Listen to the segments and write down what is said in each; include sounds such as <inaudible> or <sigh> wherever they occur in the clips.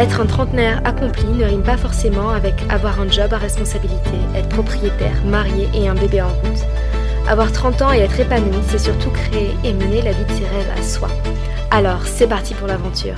Être un trentenaire accompli ne rime pas forcément avec avoir un job à responsabilité, être propriétaire, marié et un bébé en route. Avoir 30 ans et être épanoui, c'est surtout créer et mener la vie de ses rêves à soi. Alors, c'est parti pour l'aventure.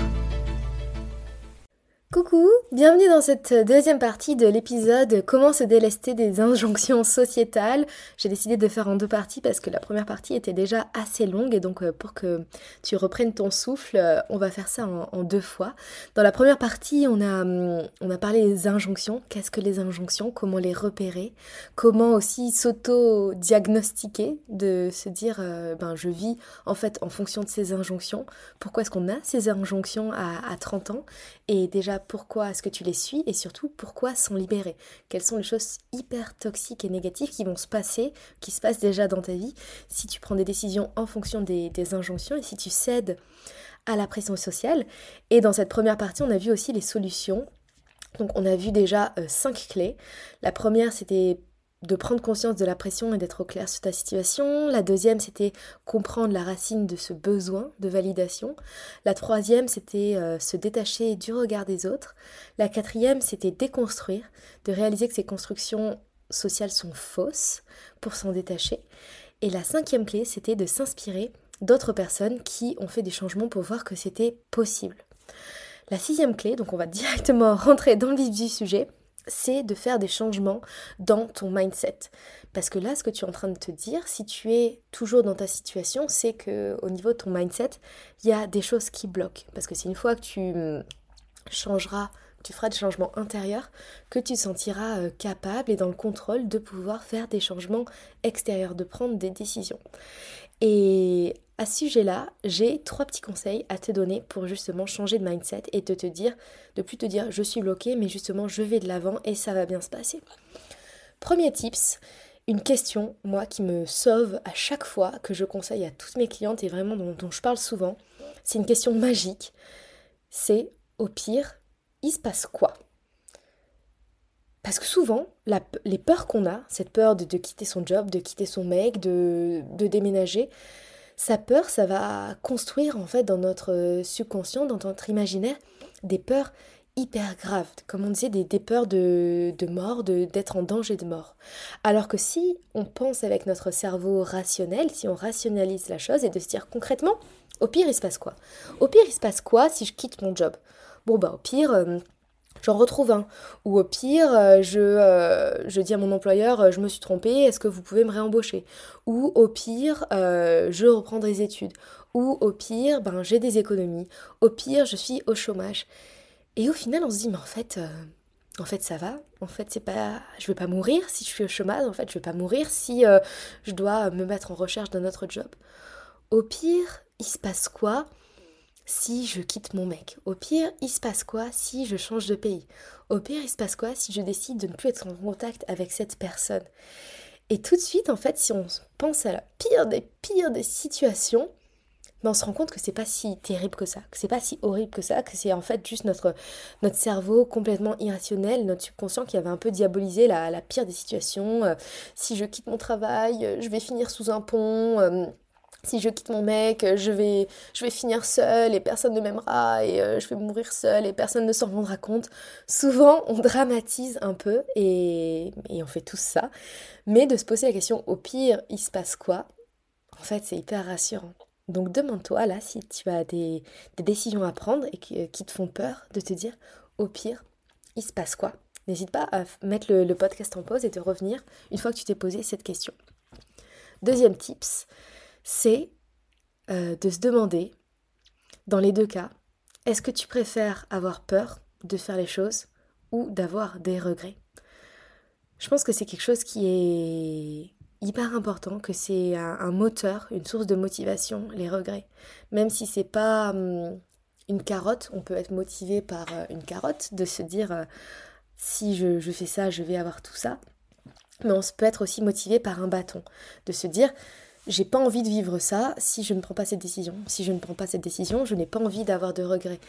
Bienvenue dans cette deuxième partie de l'épisode Comment se délester des injonctions sociétales. J'ai décidé de faire en deux parties parce que la première partie était déjà assez longue et donc euh, pour que tu reprennes ton souffle, euh, on va faire ça en, deux fois. Dans la première partie, on a, hum, on a parlé des injonctions. Qu'est-ce que les injonctions? Comment les repérer? Comment aussi s'auto-diagnostiquer De se dire, euh, ben je vis en fait en fonction de ces injonctions? Pourquoi est-ce qu'on a ces injonctions à, à 30 ans? Et déjà pourquoi est-ce que tu les suis et surtout pourquoi s'en libérer. Quelles sont les choses hyper toxiques et négatives qui vont se passer, qui se passent déjà dans ta vie si tu prends des décisions en fonction des, injonctions et si tu cèdes à la pression sociale. Et dans cette première partie, on a vu aussi les solutions. Donc on a vu déjà euh, cinq clés. La première, c'était de prendre conscience de la pression et d'être au clair sur ta situation. La deuxième, c'était comprendre la racine de ce besoin de validation. La troisième, c'était euh, se détacher du regard des autres. La quatrième, c'était déconstruire, de réaliser que ces constructions sociales sont fausses pour s'en détacher. Et la cinquième clé, c'était de s'inspirer d'autres personnes qui ont fait des changements pour voir que c'était possible. La sixième clé, donc on va <laughs> directement rentrer dans le vif du sujet, c'est de faire des changements dans ton mindset. Parce que là, ce que tu es en train de te dire, si tu es toujours dans ta situation, c'est que au niveau de ton mindset, il y a des choses qui bloquent. Parce que c'est une fois que tu hum, changeras, tu feras des changements intérieurs, que tu te sentiras euh, capable et dans le contrôle de pouvoir faire des changements extérieurs, de prendre des décisions. Et à ce sujet-là, j'ai trois petits conseils à te donner pour justement changer de mindset et de te dire, de plus te dire je suis bloqué, mais justement je vais de l'avant et ça va bien se passer. Premier tips, une question, moi, qui me sauve à chaque fois que je conseille à toutes mes clientes et vraiment dont, dont je parle souvent, c'est une question magique. C'est au pire, il se passe quoi? Parce que souvent, les peurs qu'on a, cette peur de, quitter son job, de quitter son mec, de, déménager, sa peur, ça va construire en fait dans notre subconscient, dans notre imaginaire, des peurs hyper graves, comme on disait, des, peurs de, de mort, d'être en danger de mort. Alors que si on pense avec notre cerveau rationnel, si on rationalise la chose et de se dire concrètement, au pire il se passe quoi? Au pire il se passe quoi si je quitte mon job? Bon bah au pire, euh, j'en retrouve un. Ou au pire, euh, je, euh, je dis à mon employeur, euh, je me suis trompée, est-ce que vous pouvez me réembaucher? Ou au pire, je reprends des études. Ou au pire, ben, j'ai des économies. Au pire, je suis au chômage. Et au final, on se dit, mais en fait, en fait, ça va. En fait, c'est pas, je vais pas mourir si je suis au chômage. En fait, je vais pas mourir si je dois me mettre en recherche d'un autre job. Au pire, il se passe quoi? Si je quitte mon mec Au pire, il se passe quoi si je change de pays? Au pire, il se passe quoi si je décide de ne plus être en contact avec cette personne? Et tout de suite, en fait, si on pense à la pire des pires des situations, ben on se rend compte que c'est pas si terrible que ça, que c'est pas si horrible que ça, que c'est en fait juste notre, notre cerveau complètement irrationnel, notre subconscient qui avait un peu diabolisé la, pire des situations. Euh, si je quitte mon travail, je vais finir sous un pont. Euh, si je quitte mon mec, je vais, je vais finir seule et personne ne m'aimera et euh, je vais mourir seule et personne ne s'en rendra compte. Souvent, on dramatise un peu et, on fait tout ça. Mais de se poser la question, au pire, il se passe quoi? En fait, c'est hyper rassurant. Donc demande-toi là si tu as des, décisions à prendre et qui, te font peur de te dire, au pire, il se passe quoi? N'hésite pas à mettre le, le podcast en pause et de revenir une fois que tu t'es posé cette question. Deuxième tips, c'est euh, de se demander, dans les deux cas, est-ce que tu préfères avoir peur de faire les choses ou d'avoir des regrets? Je pense que c'est quelque chose qui est hyper important, que c'est un, moteur, une source de motivation, les regrets. Même si c'est pas hum, une carotte, on peut être motivé par euh, une carotte, de se dire euh, si je, je, fais ça, je vais avoir tout ça. mais on peut être aussi motivé par un bâton. De se dire, j'ai pas envie de vivre ça si je ne prends pas cette décision. Si je ne prends pas cette décision, je n'ai pas envie d'avoir de regrets.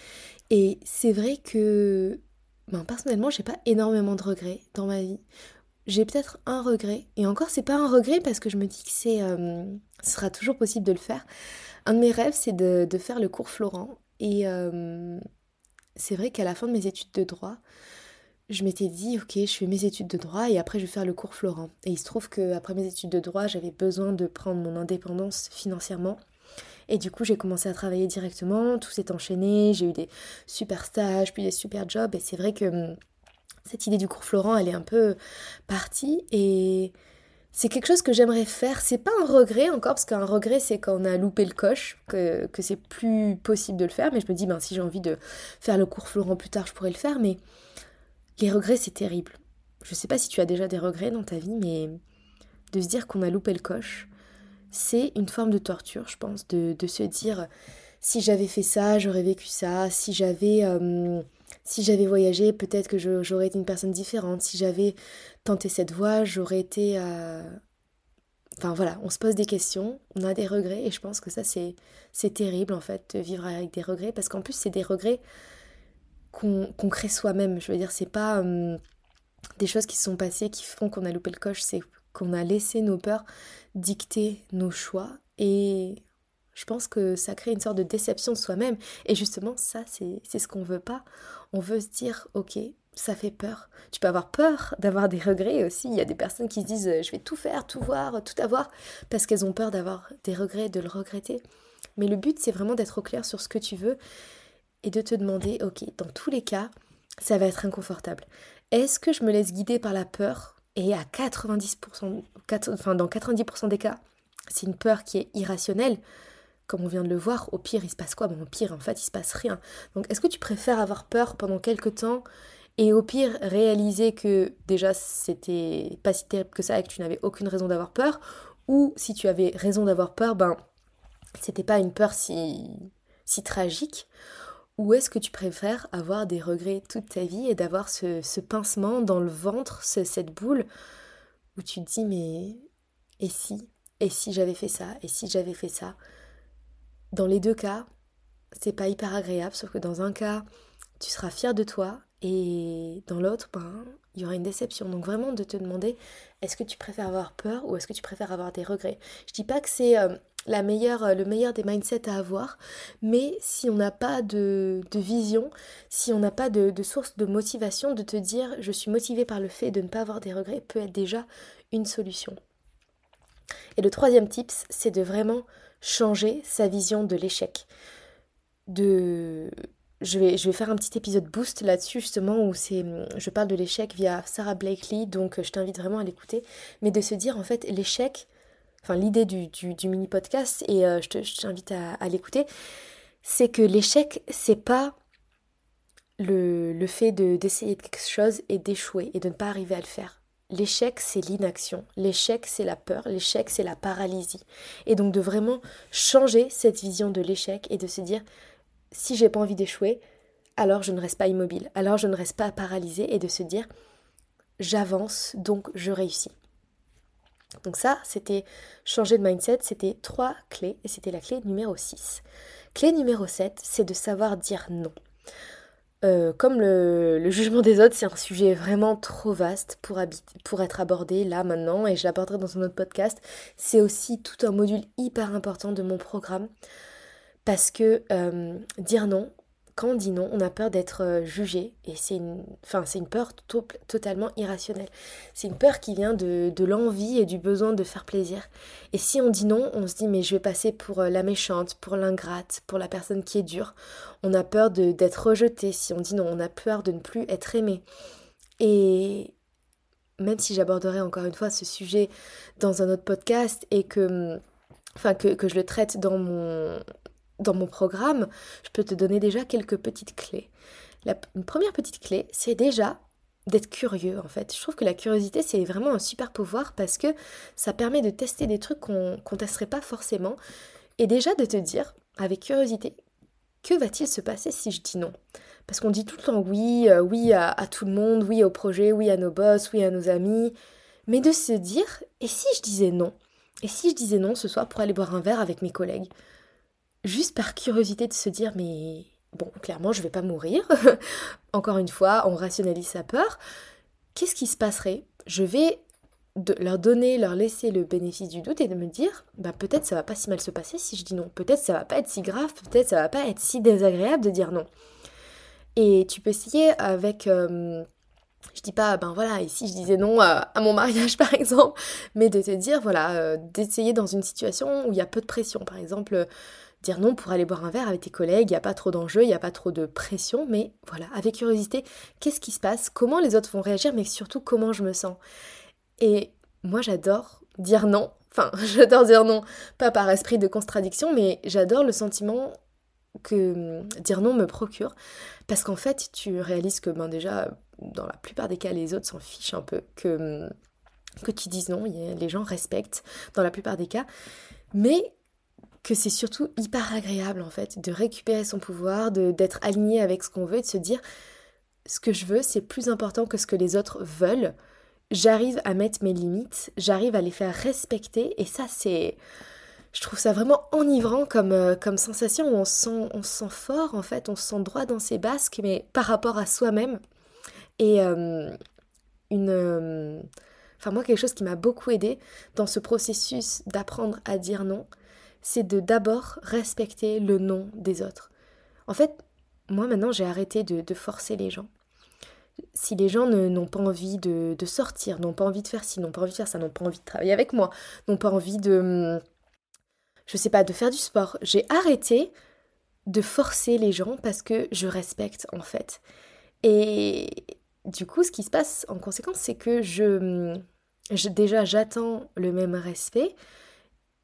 Et c'est vrai que ben, personnellement, j'ai pas énormément de regrets dans ma vie. J'ai peut-être un regret, et encore c'est pas un regret parce que je me dis que c'est, euh, ce sera toujours possible de le faire. Un de mes rêves, c'est de, faire le cours Florent. Et euh, c'est vrai qu'à la fin de mes études de droit, je m'étais dit, ok, je fais mes études de droit et après je vais faire le cours Florent. Et il se trouve qu'après mes études de droit, j'avais besoin de prendre mon indépendance financièrement. Et du coup, j'ai commencé à travailler directement, tout s'est enchaîné, j'ai eu des super stages, puis des super jobs. Et c'est vrai que hum, cette idée du cours Florent, elle est un peu partie. Et c'est quelque chose que j'aimerais faire. C'est pas un regret encore, parce qu'un regret, c'est quand on a loupé le coche, que, que c'est plus possible de le faire. Mais je me dis, ben, si j'ai envie de faire le cours Florent plus tard, je pourrais le faire. Mais les regrets, c'est terrible. Je sais pas si tu as déjà des regrets dans ta vie, mais de se dire qu'on a loupé le coche, c'est une forme de torture, je pense, de, se dire si j'avais fait ça, j'aurais vécu ça, si j'avais euh, si j'avais voyagé, peut-être que j'aurais été une personne différente, si j'avais tenté cette voie, j'aurais été euh, Enfin voilà, on se pose des questions, on a des regrets et je pense que ça c'est terrible en fait de vivre avec des regrets parce qu'en plus c'est des regrets qu'on crée soi-même. Je veux dire, c'est pas hum, des choses qui se sont passées qui font qu'on a loupé le coche, c'est qu'on a laissé nos peurs dicter nos choix et je pense que ça crée une sorte de déception de soi-même. Et justement, ça, c'est ce qu'on veut pas. On veut se dire, ok, ça fait peur. Tu peux avoir peur d'avoir des regrets aussi. Il y a des personnes qui se disent, je vais tout faire, tout voir, tout avoir, parce qu'elles ont peur d'avoir des regrets, de le regretter. Mais le but, c'est vraiment d'être au clair sur ce que tu veux et de te demander, ok, dans tous les cas, ça va être inconfortable. Est-ce que je me laisse guider par la peur? Et à 90%, enfin dans 90% des cas, c'est une peur qui est irrationnelle. Comme on vient de le voir, au pire, il se passe quoi? Au pire, en fait, il se passe rien. Donc, est-ce que tu préfères avoir peur pendant quelques temps et au pire réaliser que déjà c'était pas si terrible que ça et que tu n'avais aucune raison d'avoir peur? Ou si tu avais raison d'avoir peur, ben c'était pas une peur si, si tragique? Ou est-ce que tu préfères avoir des regrets toute ta vie et d'avoir ce, pincement dans le ventre, cette boule, où tu te dis mais et si Et si j'avais fait ça Et si j'avais fait ça? Dans les deux cas, c'est pas hyper agréable, sauf que dans un cas, tu seras fier de toi et dans l'autre, ben, il y aura une déception. Donc vraiment de te demander est-ce que tu préfères avoir peur ou est-ce que tu préfères avoir des regrets? Je dis pas que c'est euh, la meilleure, euh, le meilleur des mindsets à avoir, mais si on n'a pas de, vision, si on n'a pas de, de, source de motivation, de te dire je suis motivé par le fait de ne pas avoir des regrets peut être déjà une solution. Et le troisième tips, c'est de vraiment changer sa vision de l'échec. De je vais, je vais faire un petit épisode boost là-dessus justement où je parle de l'échec via Sarah Blakely donc je t'invite vraiment à l'écouter mais de se dire en fait l'échec enfin l'idée du, mini podcast et euh, je t'invite à, l'écouter c'est que l'échec c'est pas le, le fait d'essayer quelque chose et d'échouer et de ne pas arriver à le faire L'échec, c'est l'inaction. L'échec, c'est la peur. L'échec, c'est la paralysie. Et donc de vraiment changer cette vision de l'échec et de se dire, si j'ai pas envie d'échouer, alors je ne reste pas immobile, alors je ne reste pas paralysé et de se dire j'avance donc je réussis. Donc ça, c'était changer de mindset, c'était trois clés et c'était la clé numéro 6. Clé numéro 7, c'est de savoir dire non. Euh, comme le, jugement des autres, c'est un sujet vraiment trop vaste pour, être abordé là maintenant, et je l'aborderai dans un autre podcast, c'est aussi tout un module hyper important de mon programme. Parce que euh, dire non, quand on dit non, on a peur d'être euh, jugé et c'est une, enfin, c'est une peur totalement irrationnelle. C'est une peur qui vient de, l'envie et du besoin de faire plaisir. Et si on dit non, on se dit mais je vais passer pour euh, la méchante, pour l'ingrate, pour la personne qui est dure. On a peur d'être rejeté. Si on dit non, on a peur de ne plus être aimé. Et même si j'aborderai encore une fois ce sujet dans un autre podcast et que, enfin, que, que je le traite dans mon, dans mon programme, je peux te donner déjà quelques petites clés. La première petite clé, c'est déjà d'être curieux en fait. Je trouve que la curiosité, c'est vraiment un super pouvoir parce que ça permet de tester des trucs qu'on ne testerait pas forcément et déjà de te dire, avec curiosité, que va-t-il se passer si je dis non? Parce qu'on dit tout le temps oui, euh, oui à, tout le monde, oui au projet, oui à nos boss, oui à nos amis, mais de se dire, et si je disais non? Et si je disais non ce soir pour aller boire un verre avec mes collègues? Juste par curiosité de se dire, mais bon, clairement, je vais pas mourir. <laughs> Encore une fois, on rationalise sa peur. Qu'est-ce qui se passerait? Je vais leur donner, leur laisser le bénéfice du doute et de me dire, bah peut-être ça va pas si mal se passer si je dis non. Peut-être ça va pas être si grave, peut-être ça va pas être si désagréable de dire non. Et tu peux essayer avec euh, je dis pas, ben voilà, ici je disais non à, mon mariage <laughs> par exemple, mais de te dire, voilà, euh, d'essayer dans une situation où il y a peu de pression. Par exemple, dire non pour aller boire un verre avec tes collègues, il n'y a pas trop d'enjeux, il n'y a pas trop de pression, mais voilà, avec curiosité, qu'est-ce qui se passe, comment les autres vont réagir, mais surtout comment je me sens? Et moi j'adore dire non, enfin <laughs> j'adore dire non, pas par esprit de contradiction, mais j'adore le sentiment que hum, dire non me procure, parce qu'en fait tu réalises que ben déjà dans la plupart des cas, les autres s'en fichent un peu que, que tu dises non, les gens respectent dans la plupart des cas, mais que c'est surtout hyper agréable en fait de récupérer son pouvoir, d'être aligné avec ce qu'on veut, de se dire ce que je veux, c'est plus important que ce que les autres veulent. J'arrive à mettre mes limites, j'arrive à les faire respecter, et ça c'est je trouve ça vraiment enivrant comme, euh, comme sensation où on se, sent, on sent fort en fait, on se sent droit dans ses basques, mais par rapport à soi-même. Et euh, une... Euh, enfin moi, quelque chose qui m'a beaucoup aidé dans ce processus d'apprendre à dire non, c'est de d'abord respecter le non des autres. En fait, moi maintenant, j'ai arrêté de, forcer les gens. Si les gens n'ont pas envie de, de sortir, n'ont pas envie de faire ci, n'ont pas envie de faire ça, n'ont pas envie de travailler avec moi, n'ont pas envie de, je sais pas, de faire du sport, j'ai arrêté de forcer les gens parce que je respecte en fait. Et, du coup, ce qui se passe en conséquence, c'est que je, déjà j'attends le même respect.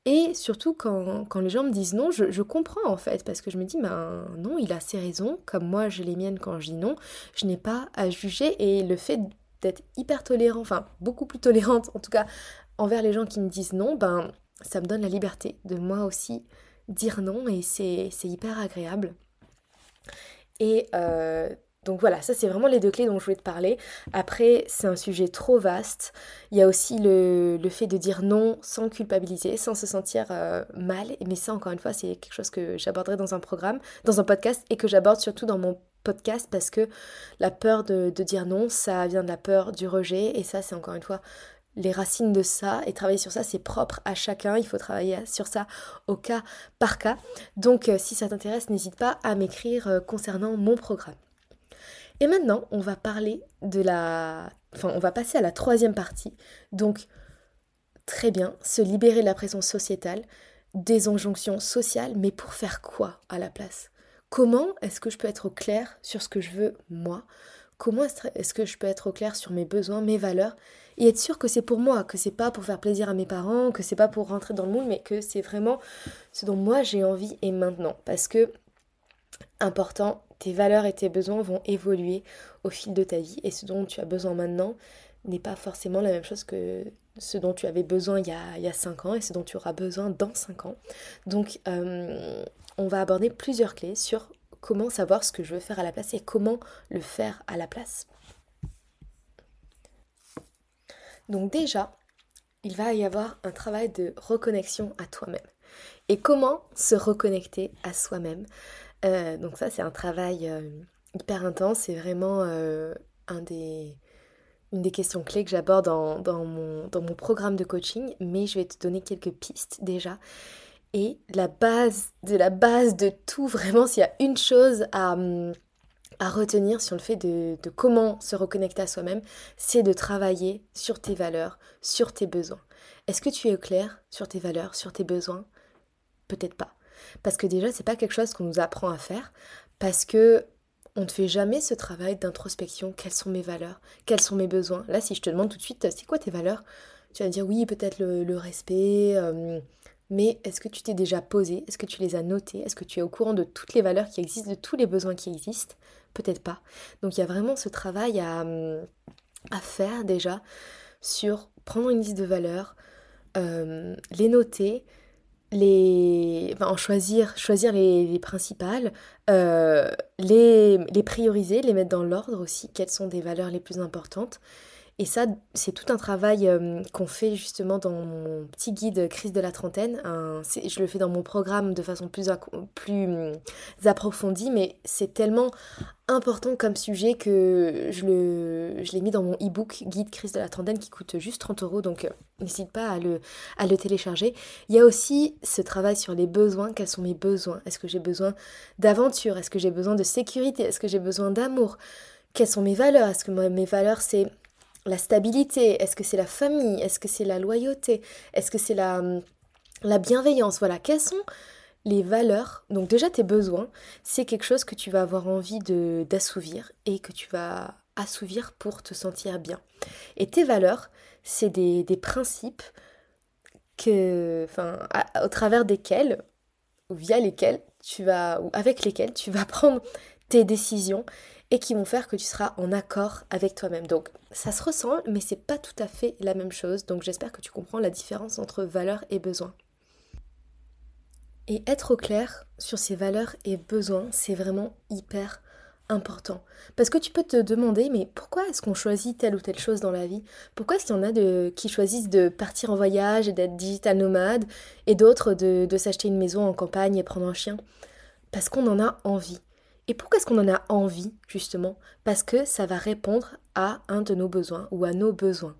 Et surtout, quand, les gens me disent non, je, comprends en fait, parce que je me dis, ben non, il a ses raisons, comme moi j'ai les miennes quand je dis non, je n'ai pas à juger. Et le fait d'être hyper tolérant, enfin beaucoup plus tolérante en tout cas, envers les gens qui me disent non, ben ça me donne la liberté de moi aussi dire non, et c'est hyper agréable. Et euh, donc voilà, ça c'est vraiment les deux clés dont je voulais te parler. Après, c'est un sujet trop vaste. Il y a aussi le, fait de dire non sans culpabiliser, sans se sentir euh, mal. Mais ça, encore une fois, c'est quelque chose que j'aborderai dans un programme, dans un podcast, et que j'aborde surtout dans mon podcast parce que la peur de, de dire non, ça vient de la peur du rejet. Et ça, c'est encore une fois les racines de ça et travailler sur ça, c'est propre à chacun. Il faut travailler sur ça au cas par cas. Donc, euh, si ça t'intéresse, n'hésite pas à m'écrire euh, concernant mon programme. Et maintenant, on va parler de la... Enfin, on va passer à la troisième partie. Donc, très bien, se libérer de la pression sociétale, des injonctions sociales, mais pour faire quoi à la place? Comment est-ce que je peux être au clair sur ce que je veux moi? Comment est-ce que je peux être au clair sur mes besoins, mes valeurs? Et être sûr que c'est pour moi, que c'est pas pour faire plaisir à mes parents, que c'est pas pour rentrer dans le moule, mais que c'est vraiment ce dont moi j'ai envie et maintenant. Parce que important, tes valeurs et tes besoins vont évoluer au fil de ta vie et ce dont tu as besoin maintenant n'est pas forcément la même chose que ce dont tu avais besoin il y a, il 5 ans et ce dont tu auras besoin dans 5 ans. Donc euh, on va aborder plusieurs clés sur comment savoir ce que je veux faire à la place et comment le faire à la place. Donc déjà, il va y avoir un travail de reconnexion à toi-même. Et comment se reconnecter à soi-même? Euh, donc ça, c'est un travail euh, hyper intense. C'est vraiment euh, une des questions clés que j'aborde dans, mon, programme de coaching. Mais je vais te donner quelques pistes déjà. Et la base de la base de tout, vraiment, s'il y a une chose à, à retenir sur le fait de, de comment se reconnecter à soi-même, c'est de travailler sur tes valeurs, sur tes besoins. Est-ce que tu es au clair sur tes valeurs, sur tes besoins? Peut-être pas. Parce que déjà, c'est pas quelque chose qu'on nous apprend à faire, parce que on ne fait jamais ce travail d'introspection. Quelles sont mes valeurs? Quels sont mes besoins? Là, si je te demande tout de suite, c'est quoi tes valeurs? Tu vas dire oui, peut-être le, respect. Euh, mais est-ce que tu t'es déjà posé? Est-ce que tu les as notées? Est-ce que tu es au courant de toutes les valeurs qui existent, de tous les besoins qui existent? Peut-être pas. Donc il y a vraiment ce travail à, à faire déjà sur prendre une liste de valeurs, euh, les noter, les, en choisir, choisir les, principales, euh, les, les prioriser, les mettre dans l'ordre aussi, quelles sont des valeurs les plus importantes, Et ça, c'est tout un travail euh, qu'on fait justement dans mon petit guide crise de la trentaine. je le fais dans mon programme de façon plus, plus hum, approfondie, mais c'est tellement important comme sujet que je, le, je l'ai mis dans mon e-book guide crise de la trentaine qui coûte juste 30 euros, donc euh, n'hésite pas à le, à le télécharger. Il y a aussi ce travail sur les besoins. Quels sont mes besoins? Est-ce que j'ai besoin d'aventure? Est-ce que j'ai besoin de sécurité? Est-ce que j'ai besoin d'amour? Quelles sont mes valeurs? Est-ce que mes valeurs c'est la stabilité Est-ce que c'est la famille Est-ce que c'est la loyauté Est-ce que c'est la, la bienveillance Voilà, quelles sont les valeurs? Donc déjà tes besoins, c'est quelque chose que tu vas avoir envie de d'assouvir et que tu vas assouvir pour te sentir bien. Et tes valeurs, c'est des, principes que, enfin, au travers desquels ou via lesquels avec lesquels tu vas <laughs> prendre tes décisions et qui vont faire que tu seras en accord avec toi-même. Donc ça se ressemble, mais c'est pas tout à fait la même chose. Donc j'espère que tu comprends la différence entre valeurs et besoins. Et être au clair sur ces valeurs et besoins, c'est vraiment hyper important. Parce que tu peux te demander, mais pourquoi est-ce qu'on choisit telle ou telle chose dans la vie? Pourquoi est-ce qu'il y en a de, qui choisissent de partir en voyage et d'être digital nomade et d'autres de, s'acheter une maison en campagne et prendre un chien? Parce qu'on en a envie. Et pourquoi est-ce qu'on en a envie, justement? Parce que ça va répondre à un de nos besoins ou à nos besoins.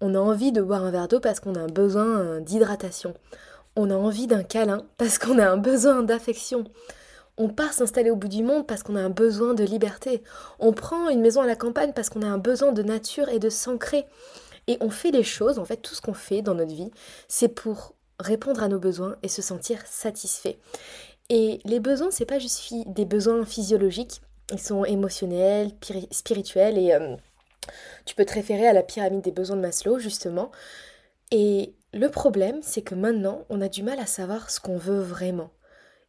On a envie de boire un verre d'eau parce qu'on a un besoin euh, d'hydratation. On a envie d'un câlin parce <laughs> qu'on a un besoin d'affection. On part s'installer au bout du monde parce qu'on a un besoin de liberté. On prend une maison à la campagne parce qu'on a un besoin de nature et de s'ancrer. Et on fait les choses, en fait, tout ce qu'on fait dans notre vie, c'est pour répondre à nos besoins et se sentir satisfait. Et les besoins, c'est pas juste des besoins physiologiques, ils sont émotionnels, spirituels et euh, tu peux te référer à la pyramide des besoins de Maslow justement. Et le problème, c'est que maintenant, on a du mal à savoir ce qu'on veut vraiment.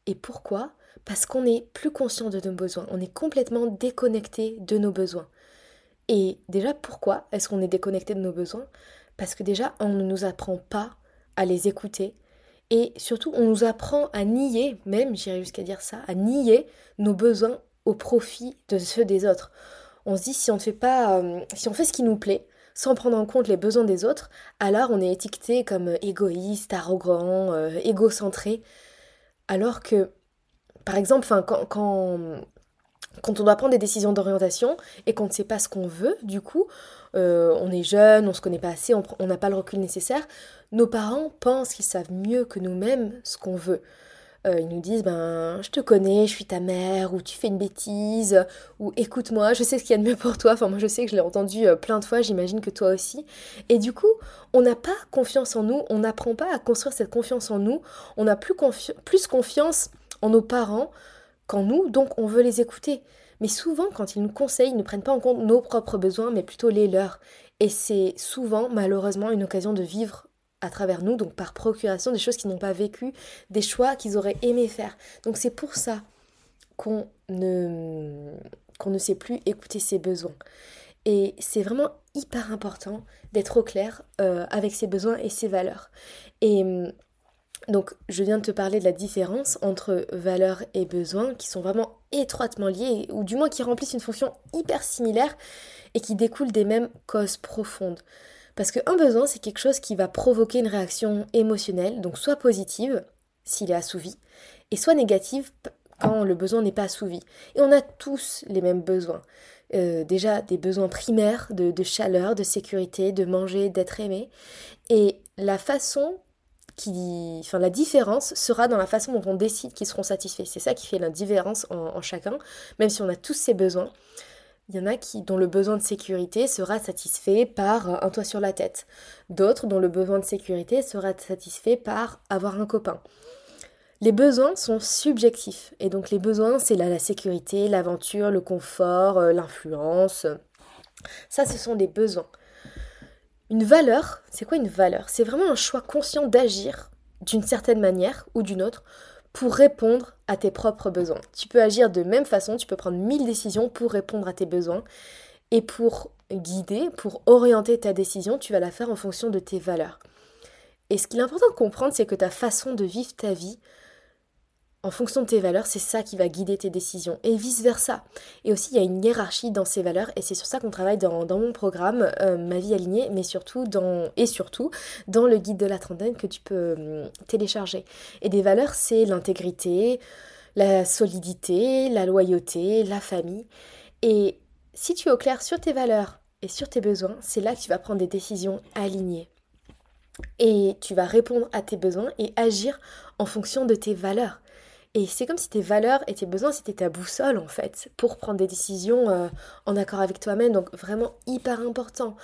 Et pourquoi? Parce qu'on n'est plus conscient de nos besoins, on est complètement déconnecté de nos besoins. Et déjà, pourquoi est-ce qu'on est déconnecté de nos besoins? Parce que déjà, on ne nous apprend pas à les écouter, et surtout, on nous apprend à nier, même j'irais jusqu'à dire ça, à nier nos besoins au profit de ceux des autres. On se dit si on ne fait pas, euh, si on fait ce qui nous plaît, sans prendre en compte les besoins des autres, alors on est étiqueté comme égoïste, arrogant, euh, égocentré. Alors que, par exemple, quand, quand, quand on doit prendre des décisions d'orientation et qu'on ne sait pas ce qu'on veut, du coup, euh, on est jeune, on se connaît pas assez, on n'a pas le recul nécessaire, nos parents pensent qu'ils savent mieux que nous-mêmes ce qu'on veut. Euh, ils nous disent ben je te connais, je suis ta mère, ou tu fais une bêtise, ou écoute-moi, je sais ce qu'il y a de mieux pour toi. Enfin moi je sais que je l'ai entendu euh, plein de fois, j'imagine que toi aussi. Et du coup, on n'a pas confiance en nous, on n'apprend pas à construire cette confiance en nous, on a plus, plus confiance en nos parents qu'en nous, donc on veut les écouter. Mais souvent, quand ils nous conseillent, ils ne prennent pas en compte nos propres besoins, mais plutôt les leurs. Et c'est souvent, malheureusement, une occasion de vivre à travers nous, donc par procuration, des choses qu'ils n'ont pas vécues, des choix qu'ils auraient aimé faire. Donc c'est pour ça qu'on ne, qu'on ne sait plus écouter ses besoins. Et c'est vraiment hyper important d'être au clair euh, avec ses besoins et ses valeurs. Et donc, je viens de te parler de la différence entre valeurs et besoins qui sont vraiment étroitement liés, ou du moins qui remplissent une fonction hyper similaire et qui découlent des mêmes causes profondes. Parce qu'un besoin, c'est quelque chose qui va provoquer une réaction émotionnelle, donc soit positive, s'il est assouvi, et soit négative quand le besoin n'est pas assouvi. Et on a tous les mêmes besoins. Euh, déjà des besoins primaires de, de, chaleur, de sécurité, de manger, d'être aimé. Et la façon enfin, la différence sera dans la façon dont on décide qu'ils seront satisfaits. C'est ça qui fait la différence en, chacun, même si on a tous ces besoins. Il y en a qui, dont le besoin de sécurité sera satisfait par un toit sur la tête. D'autres dont le besoin de sécurité sera satisfait par avoir un copain. Les besoins sont subjectifs. Et donc les besoins, c'est la, la sécurité, l'aventure, le confort, euh, l'influence. Ça, ce sont des besoins. Une valeur, c'est quoi une valeur? C'est vraiment un choix conscient d'agir d'une certaine manière ou d'une autre pour répondre à tes propres besoins. Tu peux agir de même façon, tu peux prendre mille décisions pour répondre à tes besoins et pour guider, pour orienter ta décision, tu vas la faire en fonction de tes valeurs. Et ce qu'il est important de comprendre, c'est que ta façon de vivre ta vie en fonction de tes valeurs, c'est ça qui va guider tes décisions et vice-versa. Et aussi, il y a une hiérarchie dans ces valeurs et c'est sur ça qu'on travaille dans, mon programme euh, Ma vie alignée, mais surtout dans, et surtout dans le guide de la trentaine que tu peux hum, télécharger. Et des valeurs, c'est l'intégrité, la solidité, la loyauté, la famille. Et si tu es au clair sur tes valeurs et sur tes besoins, c'est là que tu vas prendre des décisions alignées. Et tu vas répondre à tes besoins et agir en fonction de tes valeurs. Et c'est comme si tes valeurs et tes besoins, c'était ta boussole en fait, pour prendre des décisions euh, en accord avec toi-même. Donc vraiment hyper important.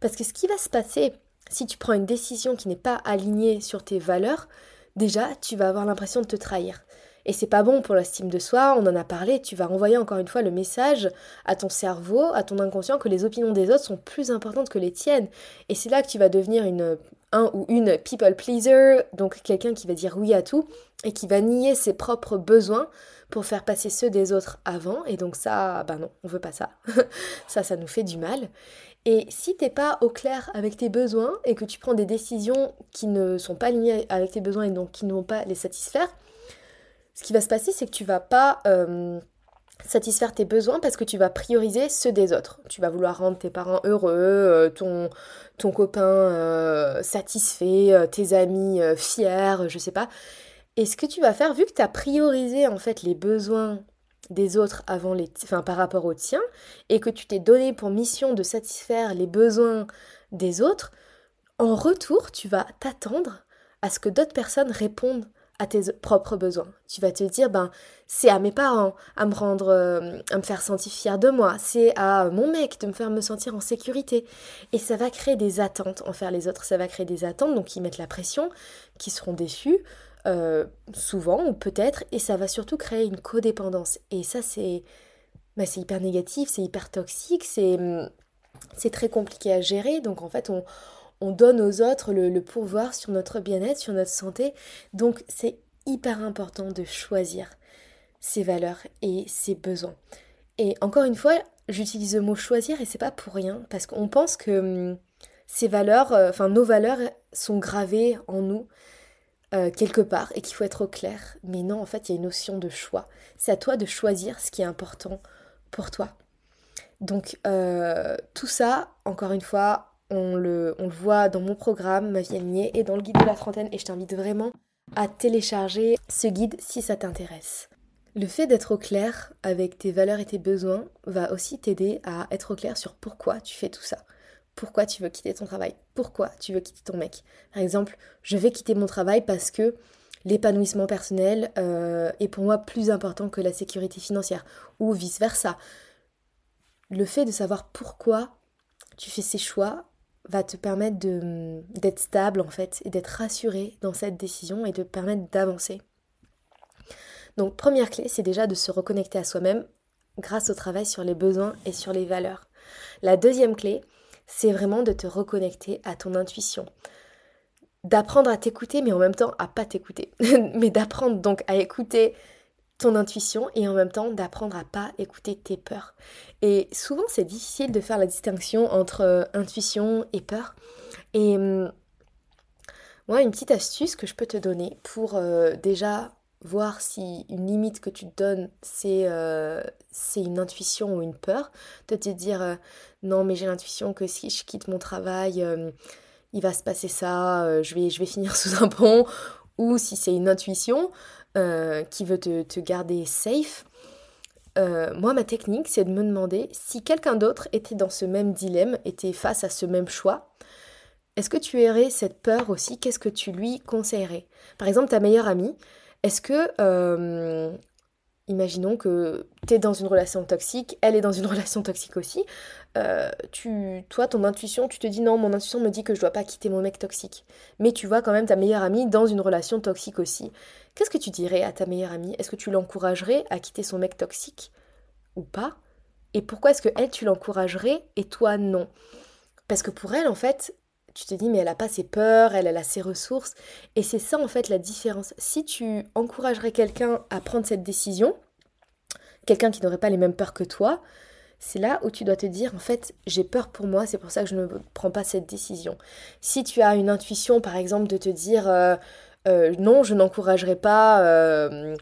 Parce que ce qui va se passer si tu prends une décision qui n'est pas alignée sur tes valeurs, déjà, tu vas avoir l'impression de te trahir. Et c'est pas bon pour l'estime de soi, on en a parlé, tu vas renvoyer encore une fois le message à ton cerveau, à ton inconscient que les opinions des autres sont plus importantes que les tiennes. Et c'est là que tu vas devenir une un ou une people pleaser, donc quelqu'un qui va dire oui à tout et qui va nier ses propres besoins pour faire passer ceux des autres avant. Et donc ça, ben non, on veut pas ça. <laughs> ça, ça nous fait du mal. Et si t'es pas au clair avec tes besoins et que tu prends des décisions qui ne sont pas alignées avec tes besoins et donc qui ne vont pas les satisfaire, ce qui va se passer, c'est que tu vas pas euh, satisfaire tes besoins parce que tu vas prioriser ceux des autres. Tu vas vouloir rendre tes parents heureux, euh, ton, ton copain euh, satisfait, euh, tes amis fiers, je sais pas. Et ce que tu vas faire, vu que tu as priorisé en fait les besoins des autres avant les enfin, par rapport aux tiens et que tu t'es donné pour mission de satisfaire les besoins des autres, en retour, tu vas t'attendre à ce que d'autres personnes répondent à tes propres besoins. Tu vas te dire, ben, c'est à mes parents à me rendre, euh, à me faire sentir fier de moi. C'est à mon mec de me faire me sentir en sécurité. Et ça va créer des attentes envers les autres. Ça va créer des attentes, donc qui mettent la pression, qui seront déçus, euh, souvent ou peut-être. Et ça va surtout créer une codépendance. Et ça, c'est, ben, hyper négatif, c'est hyper toxique, c'est très compliqué à gérer. Donc en fait, on on donne aux autres le, pouvoir sur notre bien-être, sur notre santé. Donc c'est hyper important de choisir ses valeurs et ses besoins. Et encore une fois, j'utilise le mot choisir et c'est pas pour rien parce qu'on pense que hum, ces valeurs, euh, enfin nos valeurs sont gravées en nous euh, quelque part et qu'il faut être au clair. Mais non, en fait, il y a une notion de choix. C'est à toi de choisir ce qui est important pour toi. Donc euh, tout ça, encore une fois, on le, voit dans mon programme Ma vie alignée et dans le guide de la trentaine et je t'invite vraiment à télécharger ce guide si ça t'intéresse. Le fait d'être au clair avec tes valeurs et tes besoins va aussi t'aider à être au clair sur pourquoi tu fais tout ça. Pourquoi tu veux quitter ton travail? Pourquoi tu veux quitter ton mec? Par exemple, je vais quitter mon travail parce que l'épanouissement personnel euh, est pour moi plus important que la sécurité financière ou vice-versa. Le fait de savoir pourquoi tu fais ces choix va te permettre d'être stable en fait et d'être rassuré dans cette décision et de permettre d'avancer. Donc première clé, c'est déjà de se reconnecter à soi-même grâce au travail sur les besoins et sur les valeurs. La deuxième clé, c'est vraiment de te reconnecter à ton intuition. D'apprendre à t'écouter mais en même temps à pas t'écouter. <laughs> mais d'apprendre donc à écouter ton intuition et en même temps d'apprendre à pas écouter tes peurs. Et souvent c'est difficile de faire la distinction entre euh, intuition et peur. Et hum, moi une petite astuce que je peux te donner pour euh, déjà voir si une limite que tu te donnes c'est euh, une intuition ou une peur, de te dire non mais j'ai l'intuition que si je quitte mon travail il va se passer ça, je vais finir <laughs> sous un pont, ou si c'est une intuition, euh, qui veut te, garder safe, euh, moi, ma technique, c'est de me demander si quelqu'un d'autre était dans ce même dilemme, était face à ce même choix, est-ce que tu aurais cette peur aussi? Qu'est-ce que tu lui conseillerais? Par exemple, ta meilleure amie, est-ce que, euh, imaginons que tu es dans une relation toxique, elle est dans une <laughs> relation toxique aussi, toi, ton intuition, tu te dis non, mon intuition me dit que je dois pas quitter mon mec toxique. Mais tu vois quand même ta meilleure amie dans une relation toxique aussi. Qu'est-ce que tu dirais à ta meilleure amie? Est-ce que tu l'encouragerais à quitter son mec toxique? Ou pas? Et pourquoi est-ce que elle tu l'encouragerais et toi non? Parce que pour elle en fait, tu te dis mais elle a pas ses peurs, elle, elle a ses ressources. Et c'est ça en fait la différence. Si tu encouragerais quelqu'un à prendre cette décision, quelqu'un qui n'aurait pas les mêmes peurs que toi, c'est là où tu dois te dire en fait j'ai peur pour moi, c'est pour ça que je ne prends pas cette décision. Si tu as une intuition par exemple de te dire euh, Euh, non, je n'encouragerai pas euh,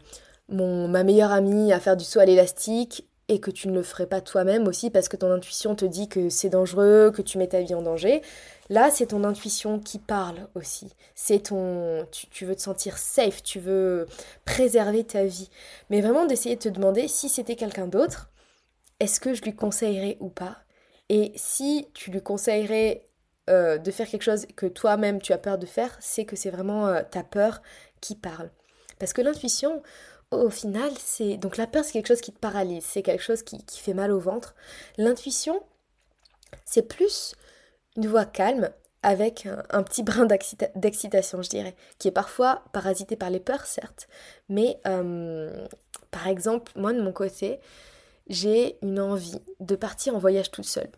mon, ma meilleure amie à faire du saut à l'élastique et que tu ne le ferais pas toi-même aussi parce que ton intuition te dit que c'est dangereux, que tu mets ta vie en danger. Là, c'est ton intuition qui parle aussi. C'est ton. Tu, tu, veux te sentir safe, tu veux préserver ta vie. Mais vraiment d'essayer de te demander si c'était quelqu'un d'autre, est-ce que je lui conseillerais ou pas? Et si tu lui conseillerais euh, de faire quelque chose que toi-même tu as peur de faire, c'est que c'est vraiment euh, ta peur qui parle. Parce que l'intuition, au final, c'est... Donc la peur, c'est quelque chose qui te paralyse, c'est quelque chose qui, fait mal au ventre. L'intuition, c'est plus une voix calme avec un, petit brin d'excitation, je dirais, qui est parfois parasité par les peurs, certes, mais euh, par exemple, moi de mon côté, j'ai une envie de partir en voyage toute seule.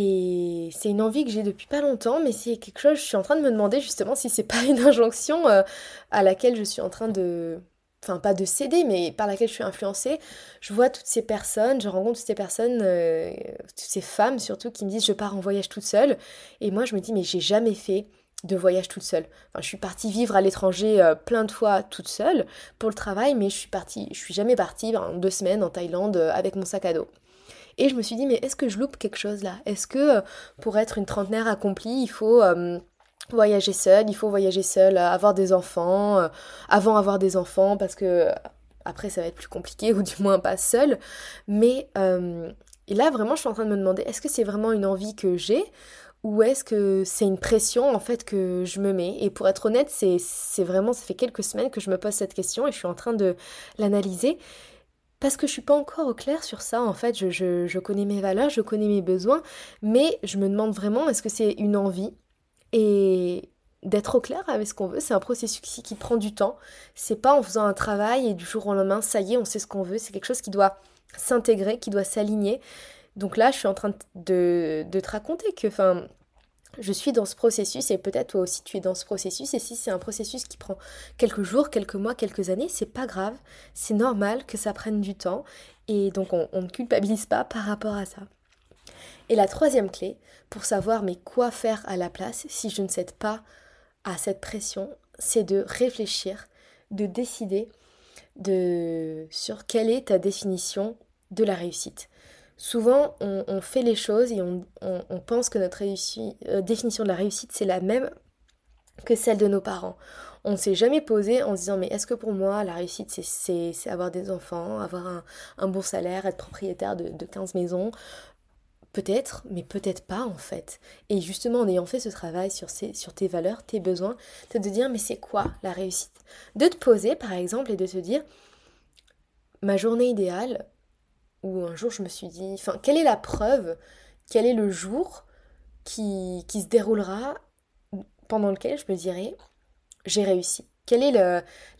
Et c'est une envie que j'ai depuis pas longtemps, mais c'est quelque chose, je suis en train de me demander justement si c'est pas <laughs> une injonction euh, à laquelle je suis en train de. Enfin, pas de céder, mais par laquelle je suis influencée. Je vois toutes ces personnes, je rencontre toutes ces personnes, euh, toutes ces femmes surtout, qui me disent je pars en voyage toute seule. Et moi, je me dis, mais j'ai jamais fait de voyage toute seule. Enfin, je suis partie vivre à l'étranger euh, plein de fois toute seule pour le travail, mais je suis partie, je suis jamais partie en deux semaines en Thaïlande avec mon sac à dos. Et je me suis dit, mais est-ce que je loupe quelque chose là? Est-ce que euh, pour être une trentenaire accomplie, il faut euh, voyager seule, il faut voyager seule, euh, avoir des enfants, avant avoir des enfants, parce que après ça va être plus compliqué, <laughs> ou du moins pas seule. Mais là, vraiment, je suis en train de me demander, est-ce que c'est vraiment une envie que j'ai ou est-ce que c'est une pression en fait que je me mets? Et pour être honnête, c'est vraiment, ça fait quelques semaines que je me pose cette question et je suis en train de l'analyser parce que je suis pas encore au clair sur ça. En fait, je, connais mes valeurs, je connais mes besoins, mais je me demande vraiment est-ce que c'est une envie? Et d'être au clair avec ce qu'on veut, c'est un processus qui, prend du temps. C'est pas en faisant un travail et du jour au lendemain, ça y est, on sait ce qu'on veut. C'est quelque chose qui doit s'intégrer, qui doit s'aligner. Donc là, je suis en train de, de te raconter que, enfin, je suis dans ce processus et peut-être toi aussi tu es dans ce processus et si c'est un processus qui prend quelques jours, quelques mois, quelques années, c'est pas grave, c'est normal que ça prenne du temps et donc on, ne culpabilise pas par rapport à ça. Et la troisième clé pour savoir mais quoi faire à la place si je ne cède pas à cette pression, c'est de réfléchir, de décider de sur quelle est ta définition de la réussite. Souvent, on, fait les choses et on, pense que notre euh, définition de la réussite, c'est la même que celle de nos parents. On ne s'est jamais posé en se disant mais est-ce que pour moi la réussite c'est avoir des enfants, avoir un, bon salaire, être propriétaire de, 15 maisons? Peut-être, mais peut-être pas en fait. Et justement en ayant fait ce travail sur, sur tes valeurs, tes besoins, c'est de dire mais c'est quoi la réussite? De te poser par exemple et de te dire ma journée idéale, où un jour je me suis dit, quelle est la preuve, quel est le jour qui, qui se déroulera pendant lequel je me dirai, j'ai réussi? Quelle est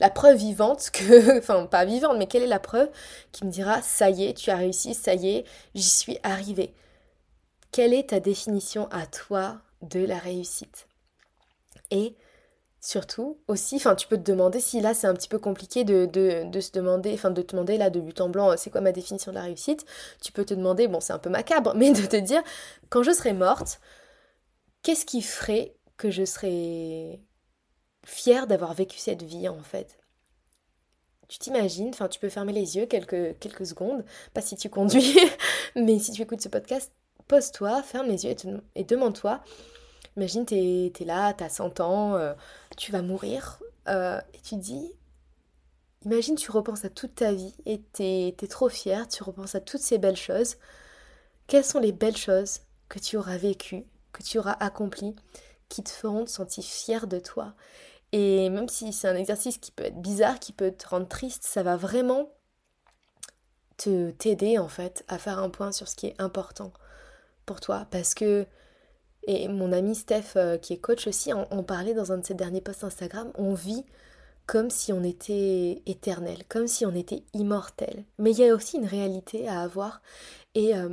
la preuve vivante que, <laughs> enfin, pas vivante, mais quelle est la preuve qui me dira, ça y est, tu as réussi, ça y est, j'y suis arrivée? Quelle est ta définition à toi de la réussite? Et Surtout, aussi, enfin, tu peux te demander si là c'est un petit peu compliqué de, de, se demander, enfin, de te demander là de but en blanc, c'est quoi ma définition de la réussite? Tu peux te demander, bon, c'est un peu macabre, <laughs> mais de te dire, quand je serai morte, qu'est-ce qui ferait que je serais fière d'avoir vécu cette vie en fait? Tu t'imagines, enfin tu peux fermer les yeux quelques, quelques secondes, pas si tu conduis, <laughs> mais si tu écoutes ce podcast, pose-toi, ferme les yeux et demande-toi Imagine, t'es es là, t'as 100 ans, euh, tu vas mourir, euh, et tu dis, imagine, tu repenses à toute ta vie, et t'es es trop fière, tu repenses à toutes ces belles choses. Quelles sont les belles choses que tu auras vécues, que tu auras accomplies, qui te feront te sentir fière de toi? Et même si c'est un exercice qui peut être bizarre, qui peut te rendre triste, ça va vraiment te t'aider en fait à faire un point sur ce qui est important pour toi parce que et mon ami Steph, euh, qui est coach aussi, en, parlait dans un de ses derniers posts Instagram. On vit comme si on était éternel, comme si on était immortel. Mais il y a aussi une réalité à avoir. Et euh,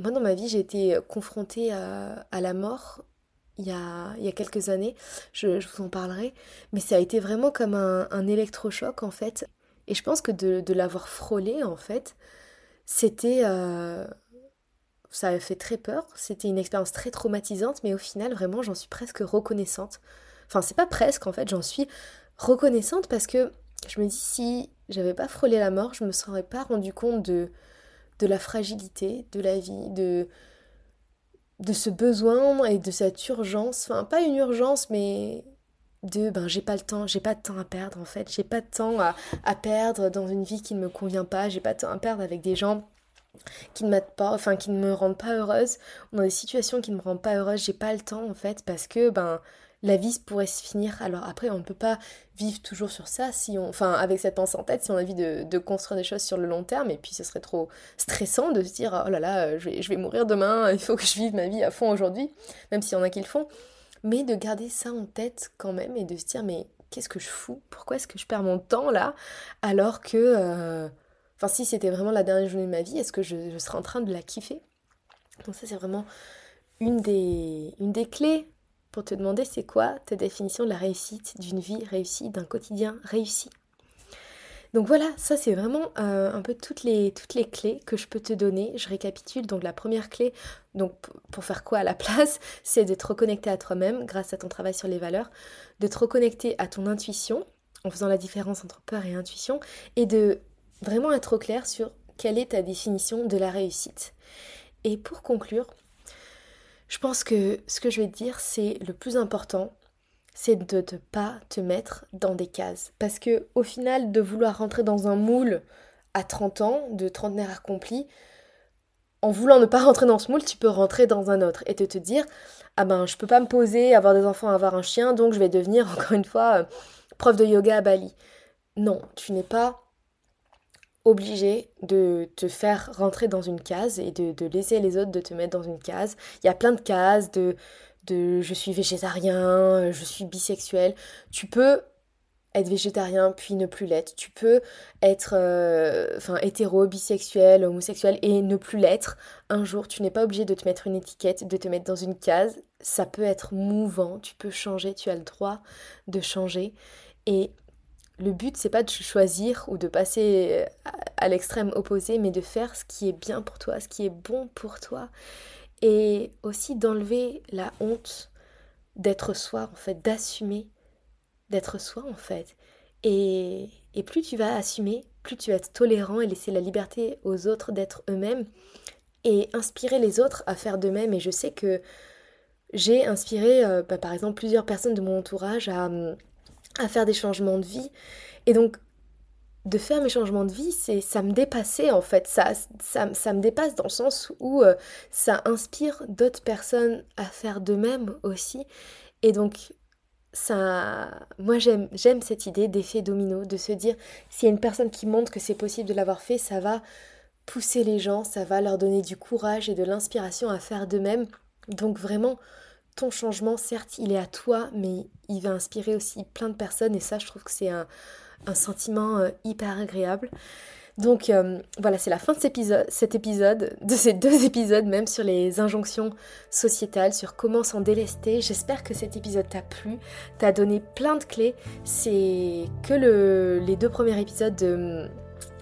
moi, dans ma vie, j'ai été confrontée à, la mort il y, a, il y a quelques années. Je, vous en parlerai. Mais ça a été vraiment comme un, électrochoc, en fait. Et je pense que de, l'avoir frôlé, en fait, c'était... Euh, ça a fait très peur, c'était une expérience très traumatisante, mais au final, vraiment, j'en suis presque reconnaissante. Enfin, c'est pas presque en fait, j'en suis reconnaissante parce que je me dis si j'avais pas frôlé la mort, je me serais pas rendu compte de, la fragilité de la vie, de, ce besoin et de cette urgence. Enfin, pas une urgence, mais de ben j'ai pas le temps, j'ai pas de temps à perdre en fait, j'ai pas de temps à, perdre dans une vie qui ne me convient pas, j'ai pas de temps à perdre avec des gens qui ne pas, enfin qui ne me rendent pas heureuse, dans des situations qui ne me rendent pas heureuse, j'ai pas le temps en fait parce que ben la vie pourrait se finir. Alors après, on ne peut pas vivre toujours sur ça, si on, enfin avec cette pensée en tête, si on a envie de, construire des choses sur le long terme, et puis ce serait trop stressant de se dire oh là là, je vais, je vais mourir demain, <laughs> il faut que je vive ma vie à fond aujourd'hui, même s'il y en a qui le font, mais de garder ça en tête quand même et de se dire mais qu'est-ce que je fous? Pourquoi est-ce que je perds mon temps là? Alors que, euh, enfin si c'était vraiment la dernière journée de ma vie, est-ce que je, serais en train de la kiffer? Donc ça c'est vraiment une des, une clés pour te demander c'est quoi ta définition de la réussite, d'une vie réussie, d'un quotidien réussi. Donc voilà, ça c'est vraiment euh, un peu toutes les, toutes les clés que je peux te donner. Je récapitule. Donc la première clé, donc pour faire quoi à la <laughs> place, c'est de te reconnecter à toi-même grâce à ton travail sur les valeurs, de te reconnecter à ton intuition en faisant la différence entre peur et intuition et de vraiment être au clair sur quelle est ta définition de la réussite. Et pour conclure, je pense que ce que je vais te dire, c'est le plus important, c'est de ne pas te mettre dans des cases. Parce que au final, de vouloir rentrer dans un moule à 30 ans, de trentenaire accompli, en voulant ne pas rentrer dans ce moule, tu peux rentrer dans un autre et te te dire ah ben je peux pas me poser, avoir des enfants, avoir un chien, donc je vais devenir <laughs> encore une fois euh, prof de yoga à Bali. Non, tu n'es pas obligé de te faire rentrer dans une case et de, laisser les autres de te mettre dans une case. Il y a plein de cases de, de je suis végétarien, je suis bisexuel. Tu peux être végétarien puis ne plus l'être. Tu peux être euh, hétéro, bisexuel, homosexuel et ne plus l'être. Un jour, tu n'es pas obligé de te mettre une étiquette, de te mettre dans une case. Ça peut être mouvant, tu peux changer, tu as le droit de changer. Et le but, c'est pas de choisir ou de passer à l'extrême opposé, mais de faire ce qui est bien pour toi, ce qui est bon pour toi. Et aussi d'enlever la honte d'être soi, en fait, d'assumer d'être soi, en fait. Et, plus tu vas assumer, plus tu vas être tolérant et laisser la liberté aux autres d'être eux-mêmes et inspirer les autres à faire de même. Et je sais que j'ai inspiré, euh, bah, par exemple, plusieurs personnes de mon entourage à à faire des changements de vie. Et donc, de faire mes changements de vie, c'est ça me dépassait en fait. Ça, ça, me dépasse dans le sens où euh, ça inspire d'autres personnes à faire de même aussi. Et donc, ça, moi j'aime, j'aime cette idée d'effet domino, de se dire s'il y a une personne qui montre que c'est possible de l'avoir fait, ça va pousser les gens, ça va leur donner du courage et de l'inspiration à faire de même. Donc vraiment, ton changement, certes, il est à toi, mais il va inspirer aussi plein de personnes et ça, je trouve que c'est un, sentiment euh, hyper agréable. Donc euh, voilà, c'est la fin de cet épisode, cet épisode, de ces <laughs> deux épisodes même sur les injonctions sociétales, sur comment s'en délester. J'espère que cet épisode t'a plu, t'a donné plein de clés. C'est que le, les deux premiers épisodes de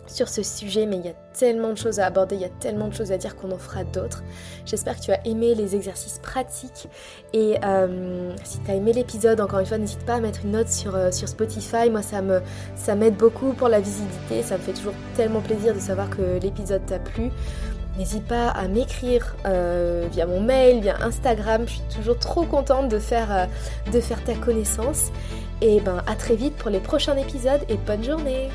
sur ce sujet, mais il y a tellement de choses à aborder, il y a tellement de choses à dire qu'on en fera d'autres. J'espère que tu as aimé les exercices pratiques et euh, si tu as aimé l'épisode, encore une fois, n'hésite pas à mettre une note sur, euh, Spotify. Moi, ça m'aide beaucoup pour la visibilité, ça me fait toujours tellement plaisir de savoir que l'épisode t'a plu. N'hésite pas à m'écrire euh, via mon mail, via Instagram. Je suis toujours trop contente de faire, de faire ta connaissance. Et ben à très vite pour les prochains épisodes et bonne journée